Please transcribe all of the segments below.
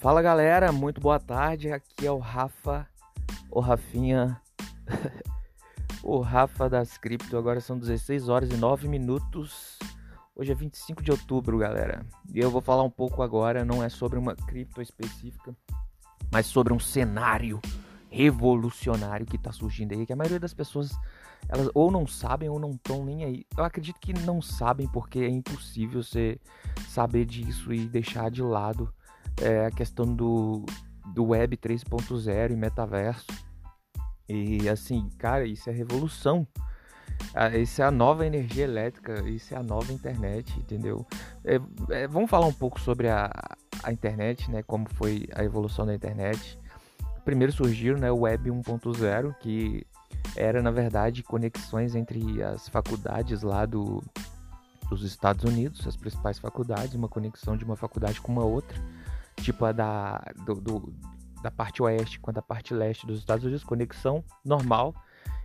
Fala galera, muito boa tarde. Aqui é o Rafa, o Rafinha, o Rafa das Cripto. Agora são 16 horas e 9 minutos. Hoje é 25 de outubro, galera. E eu vou falar um pouco agora, não é sobre uma cripto específica, mas sobre um cenário revolucionário que está surgindo aí, que a maioria das pessoas elas ou não sabem ou não estão nem aí. Eu acredito que não sabem porque é impossível você saber disso e deixar de lado é, a questão do, do Web 3.0 e metaverso. E assim, cara, isso é revolução. Ah, isso é a nova energia elétrica, isso é a nova internet, entendeu? É, é, vamos falar um pouco sobre a, a internet, né? Como foi a evolução da internet. Primeiro surgiu né, o Web 1.0, que era na verdade conexões entre as faculdades lá do, dos Estados Unidos, as principais faculdades, uma conexão de uma faculdade com uma outra, tipo a da, do, do, da parte oeste com a parte leste dos Estados Unidos, conexão normal,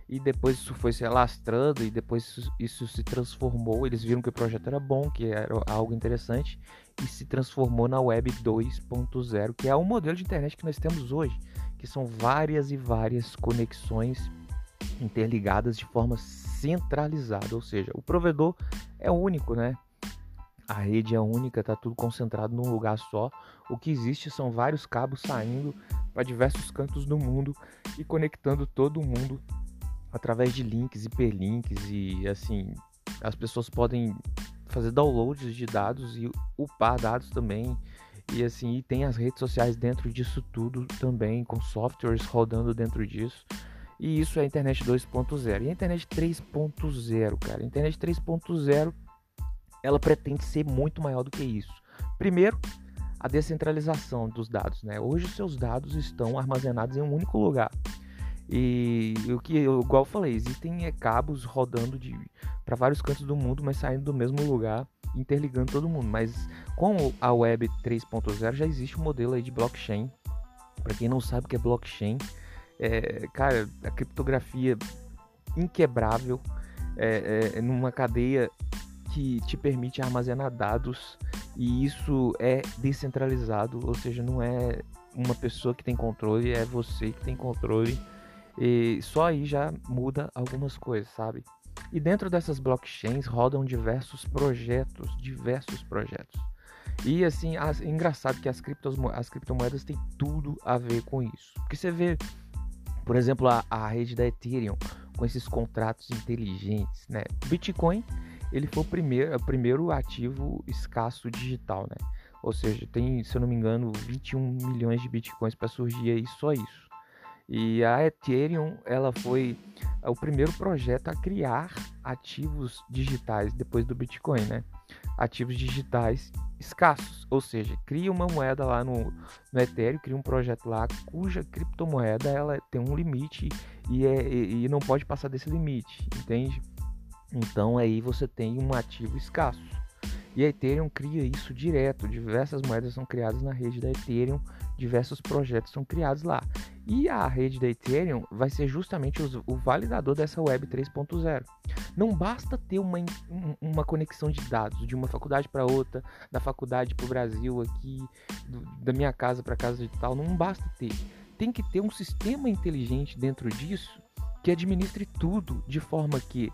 e depois isso foi se alastrando e depois isso, isso, se transformou. Eles viram que o projeto era bom, que era algo interessante e se transformou na Web 2.0, que é o modelo de internet que nós temos hoje, que são várias e várias conexões interligadas de forma centralizada, ou seja, o provedor é único, né? A rede é única, está tudo concentrado num lugar só. O que existe são vários cabos saindo para diversos cantos do mundo e conectando todo mundo através de links, hiperlinks e assim, as pessoas podem fazer downloads de dados e upar dados também. E assim, e tem as redes sociais dentro disso tudo também, com softwares rodando dentro disso. E isso é a internet 2.0. E a internet 3.0, cara, a internet 3.0 ela pretende ser muito maior do que isso. Primeiro, a descentralização dos dados, né? Hoje seus dados estão armazenados em um único lugar. E o que, igual eu falei, existem é, cabos rodando para vários cantos do mundo, mas saindo do mesmo lugar, interligando todo mundo. Mas com a Web 3.0 já existe um modelo aí de blockchain. Para quem não sabe o que é blockchain, é, cara, a criptografia inquebrável é, é, numa cadeia que te permite armazenar dados e isso é descentralizado, ou seja, não é uma pessoa que tem controle, é você que tem controle e só aí já muda algumas coisas, sabe? E dentro dessas blockchains rodam diversos projetos, diversos projetos. E assim, as, é engraçado que as, as criptomoedas têm tudo a ver com isso. Porque você vê, por exemplo, a, a rede da Ethereum com esses contratos inteligentes, né? Bitcoin, ele foi o primeiro, o primeiro ativo escasso digital, né? Ou seja, tem, se eu não me engano, 21 milhões de bitcoins para surgir aí só isso. E a Ethereum, ela foi o primeiro projeto a criar ativos digitais depois do Bitcoin, né? Ativos digitais escassos, ou seja, cria uma moeda lá no, no Ethereum, cria um projeto lá cuja criptomoeda ela tem um limite e, é, e não pode passar desse limite, entende? Então aí você tem um ativo escasso. E a Ethereum cria isso direto, diversas moedas são criadas na rede da Ethereum, diversos projetos são criados lá. E a rede da Ethereum vai ser justamente o validador dessa Web 3.0. Não basta ter uma, uma conexão de dados de uma faculdade para outra, da faculdade para o Brasil aqui, do, da minha casa para casa de tal. Não basta ter. Tem que ter um sistema inteligente dentro disso que administre tudo de forma que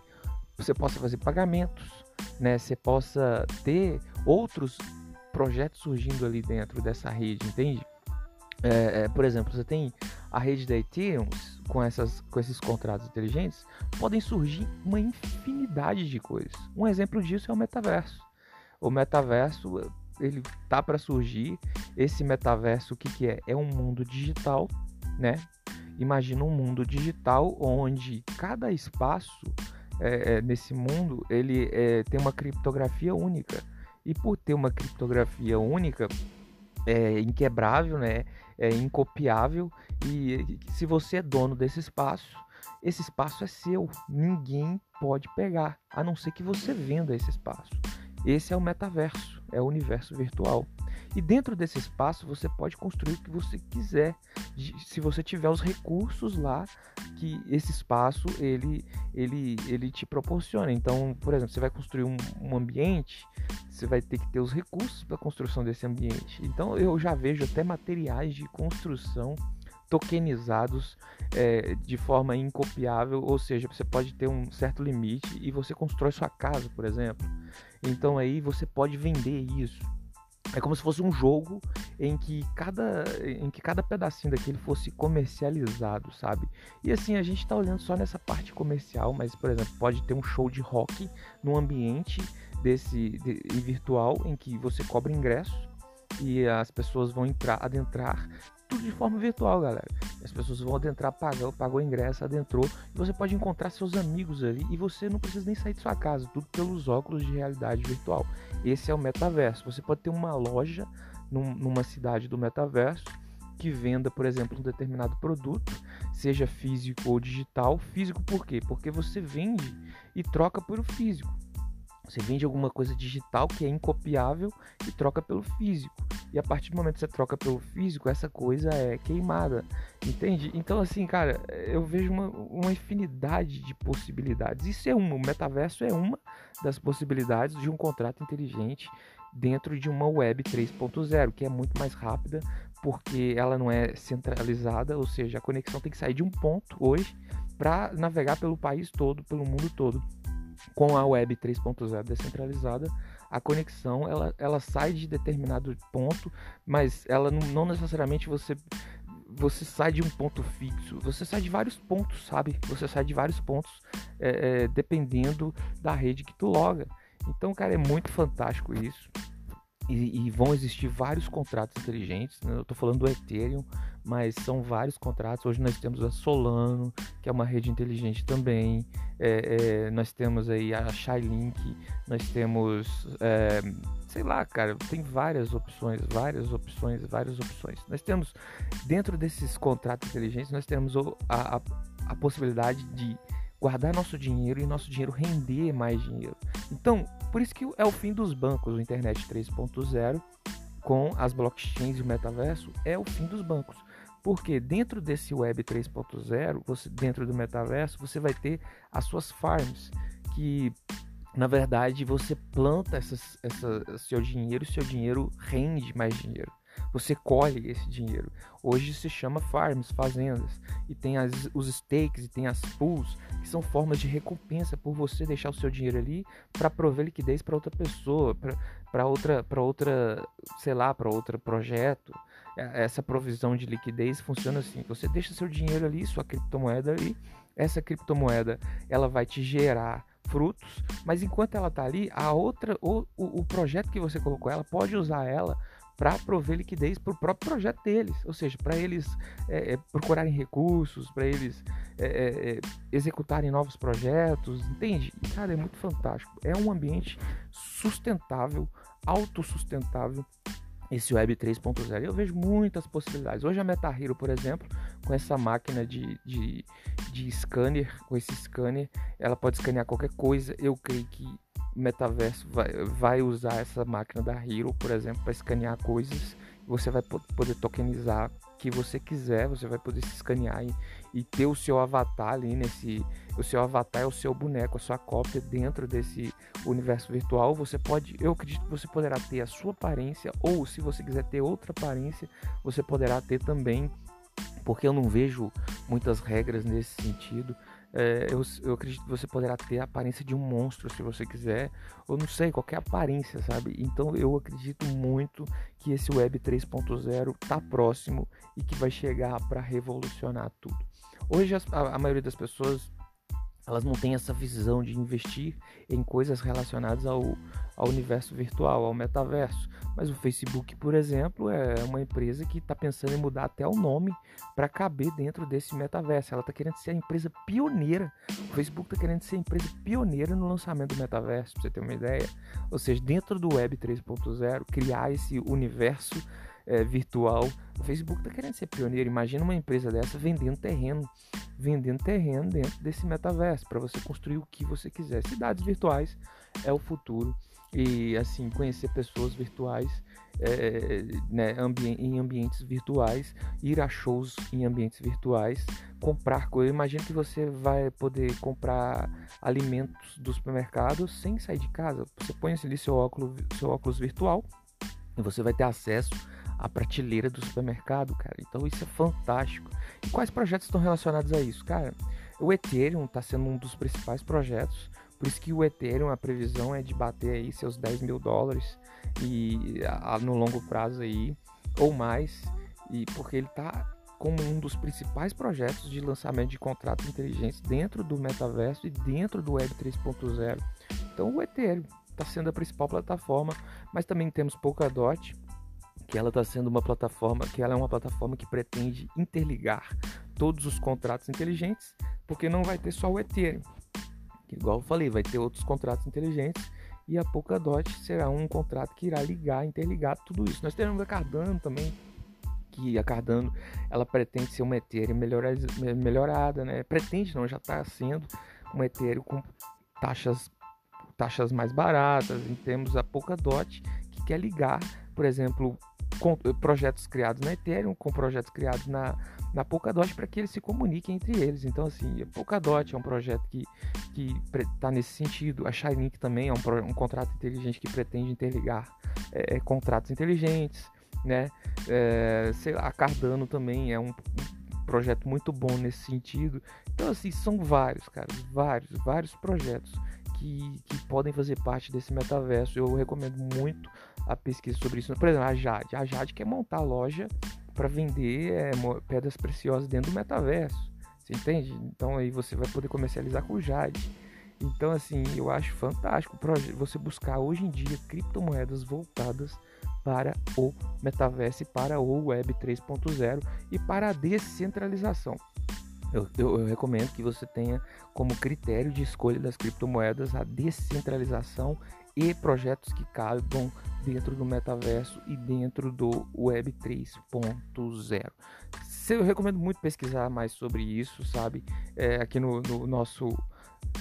você possa fazer pagamentos, né? Você possa ter outros projetos surgindo ali dentro dessa rede, entende? É, é, por exemplo, você tem a rede da Ethereum com, essas, com esses contratos inteligentes, podem surgir uma infinidade de coisas. Um exemplo disso é o metaverso. O metaverso ele tá para surgir. Esse metaverso o que, que é? É um mundo digital, né? Imagina um mundo digital onde cada espaço é, é, nesse mundo ele é, tem uma criptografia única. E por ter uma criptografia única, é inquebrável, né? É incopiável e se você é dono desse espaço, esse espaço é seu. Ninguém pode pegar, a não ser que você venda esse espaço. Esse é o metaverso, é o universo virtual. E dentro desse espaço você pode construir o que você quiser, se você tiver os recursos lá que esse espaço ele ele ele te proporciona. Então, por exemplo, você vai construir um, um ambiente, você vai ter que ter os recursos para a construção desse ambiente. Então eu já vejo até materiais de construção tokenizados é, de forma incopiável, ou seja, você pode ter um certo limite e você constrói sua casa, por exemplo. Então aí você pode vender isso. É como se fosse um jogo em que cada, em que cada pedacinho daquele fosse comercializado, sabe? E assim, a gente está olhando só nessa parte comercial, mas, por exemplo, pode ter um show de rock num ambiente desse de, virtual em que você cobra ingresso e as pessoas vão entrar, adentrar tudo de forma virtual, galera. As pessoas vão adentrar, pagou, pagou o ingresso, adentrou, e você pode encontrar seus amigos ali e você não precisa nem sair de sua casa, tudo pelos óculos de realidade virtual. Esse é o metaverso. Você pode ter uma loja num, numa cidade do metaverso que venda, por exemplo, um determinado produto, seja físico ou digital. Físico por quê? Porque você vende e troca pelo físico. Você vende alguma coisa digital que é incopiável e troca pelo físico. E a partir do momento que você troca pelo físico, essa coisa é queimada. Entende? Então, assim, cara, eu vejo uma, uma infinidade de possibilidades. Isso é uma. O metaverso é uma das possibilidades de um contrato inteligente dentro de uma web 3.0, que é muito mais rápida, porque ela não é centralizada, ou seja, a conexão tem que sair de um ponto hoje para navegar pelo país todo, pelo mundo todo com a web 3.0 descentralizada, a conexão ela, ela sai de determinado ponto, mas ela não, não, necessariamente você você sai de um ponto fixo, você sai de vários pontos, sabe? Você sai de vários pontos é, é, dependendo da rede que tu loga. Então, cara, é muito fantástico isso. E, e, vão existir vários contratos inteligentes. Né? Eu estou falando do Ethereum, mas são vários contratos. Hoje nós temos a Solano, que é uma rede inteligente também. É, é, nós temos aí a Shylink, nós temos, é, sei lá, cara, tem várias opções, várias opções, várias opções. Nós temos, dentro desses contratos inteligentes, nós temos a, a, a possibilidade de guardar nosso dinheiro e nosso dinheiro render mais dinheiro. Então, por isso que é o fim dos bancos, o Internet 3.0 com as blockchains e o metaverso é o fim dos bancos. Porque dentro desse web 3.0, você dentro do metaverso, você vai ter as suas farms que na verdade você planta essas, essa, seu dinheiro, seu dinheiro rende mais dinheiro. Você colhe esse dinheiro. Hoje se chama farms, fazendas, e tem as, os stakes e tem as pools, que são formas de recompensa por você deixar o seu dinheiro ali para prover liquidez para outra pessoa, para outra, para outra, sei lá, para outro projeto. É, essa provisão de liquidez funciona assim: você deixa seu dinheiro ali, sua criptomoeda ali, essa criptomoeda ela vai te gerar frutos, mas enquanto ela está ali, a outra, o, o, o projeto que você colocou, ela pode usar ela para prover liquidez para o próprio projeto deles, ou seja, para eles é, é, procurarem recursos, para eles é, é, é, executarem novos projetos, entende? Cara, é muito fantástico. É um ambiente sustentável, autossustentável, esse Web 3.0. Eu vejo muitas possibilidades. Hoje a MetaHero, por exemplo, com essa máquina de, de, de scanner, com esse scanner, ela pode escanear qualquer coisa. Eu creio que metaverso vai, vai usar essa máquina da Hero, por exemplo, para escanear coisas. Você vai poder tokenizar o que você quiser, você vai poder se escanear e, e, ter o seu avatar ali nesse. O seu avatar é o seu boneco, a sua cópia dentro desse universo virtual. Você pode, eu acredito que você poderá ter a sua aparência, ou se você quiser ter outra aparência, você poderá ter também, porque eu não vejo muitas regras nesse sentido. É, eu, eu, acredito que você poderá ter a aparência de um monstro se você quiser, ou não sei, qualquer aparência, sabe? Então eu acredito muito que esse Web 3.0 está próximo e que vai chegar para revolucionar tudo. Hoje a, a maioria das pessoas elas não têm essa visão de investir em coisas relacionadas ao, ao universo virtual, ao metaverso. Mas o Facebook, por exemplo, é uma empresa que está pensando em mudar até o nome para caber dentro desse metaverso. Ela está querendo ser a empresa pioneira. O Facebook está querendo ser a empresa pioneira no lançamento do metaverso, para você ter uma ideia. Ou seja, dentro do Web 3.0, criar esse universo é, virtual. O Facebook está querendo ser pioneiro. Imagina uma empresa dessa vendendo terreno, vendendo terreno dentro desse metaverso para você construir o que você quiser. Cidades virtuais é o futuro. e assim conhecer pessoas virtuais é, né, ambi em ambientes virtuais, ir a shows em ambientes virtuais, comprar coisas. Imagina que você vai poder comprar alimentos do supermercado sem sair de casa. Você põe ali seu óculos, seu óculos virtual e você vai ter acesso à prateleira do supermercado, cara. Então isso é fantástico. E quais projetos estão relacionados a isso, cara? O Ethereum está sendo um dos principais projetos. Por isso que o Ethereum, a previsão é de bater aí seus 10 mil dólares e a, no longo prazo aí, ou mais, e porque ele está como um dos principais projetos de lançamento de contratos inteligentes dentro do metaverso e dentro do Web 3.0. Então o Ethereum está sendo a principal plataforma, mas também temos Polkadot, que ela está sendo uma plataforma, que ela é uma plataforma que pretende interligar todos os contratos inteligentes, porque não vai ter só o Ethereum. Igual eu falei, vai ter outros contratos inteligentes e a Polkadot será um contrato que irá ligar, interligar tudo isso. Nós teremos a Cardano também, que a Cardano ela pretende ser uma Ethereum melhorada, né? Pretende não, já está sendo uma Ethereum com taxas taxas mais baratas. E temos a Polkadot que quer ligar, por exemplo, com projetos criados na Ethereum com projetos criados na na Polkadot para que eles se comuniquem entre eles. Então, assim, a Polkadot é um projeto que está nesse sentido. A Shilink também é um, um, contrato inteligente que pretende interligar é, contratos inteligentes, né? É, sei lá, a Cardano também é um, um projeto muito bom nesse sentido. Então, assim, são vários, cara, vários, vários projetos que, que podem fazer parte desse metaverso. Eu recomendo muito a pesquisa sobre isso. Por exemplo, a Jade. A Jade quer montar loja para vender é, pedras preciosas dentro do metaverso. Você entende? Então aí você vai poder comercializar com o Jade. Então assim, eu acho fantástico você buscar hoje em dia criptomoedas voltadas para o metaverso, para o Web 3.0 e para a descentralização. Eu, eu, eu, recomendo que você tenha como critério de escolha das criptomoedas a descentralização e projetos que cabam dentro do metaverso e dentro do Web 3.0. Eu recomendo muito pesquisar mais sobre isso, sabe? É, aqui no, no, nosso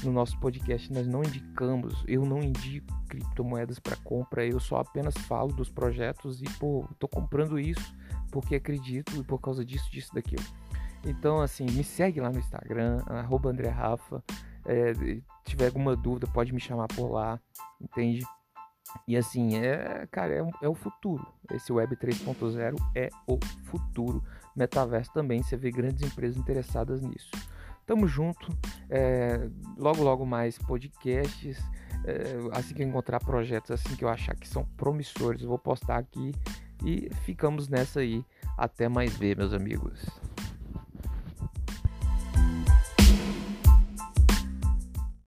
no nosso podcast nós não indicamos, eu não indico criptomoedas para compra, eu só apenas falo dos projetos e pô, tô comprando isso porque acredito e por causa disso, disso, daquilo. Então, assim, me segue lá no Instagram, André Rafa. É, tiver alguma dúvida, pode me chamar por lá, entende? E assim, é, cara, é, é o futuro. Esse Web 3.0 é o futuro. Metaverso também, você vê grandes empresas interessadas nisso. Tamo junto. É, logo, logo mais podcasts. É, assim que eu encontrar projetos assim que eu achar que são promissores, eu vou postar aqui. E ficamos nessa aí. Até mais ver, meus amigos.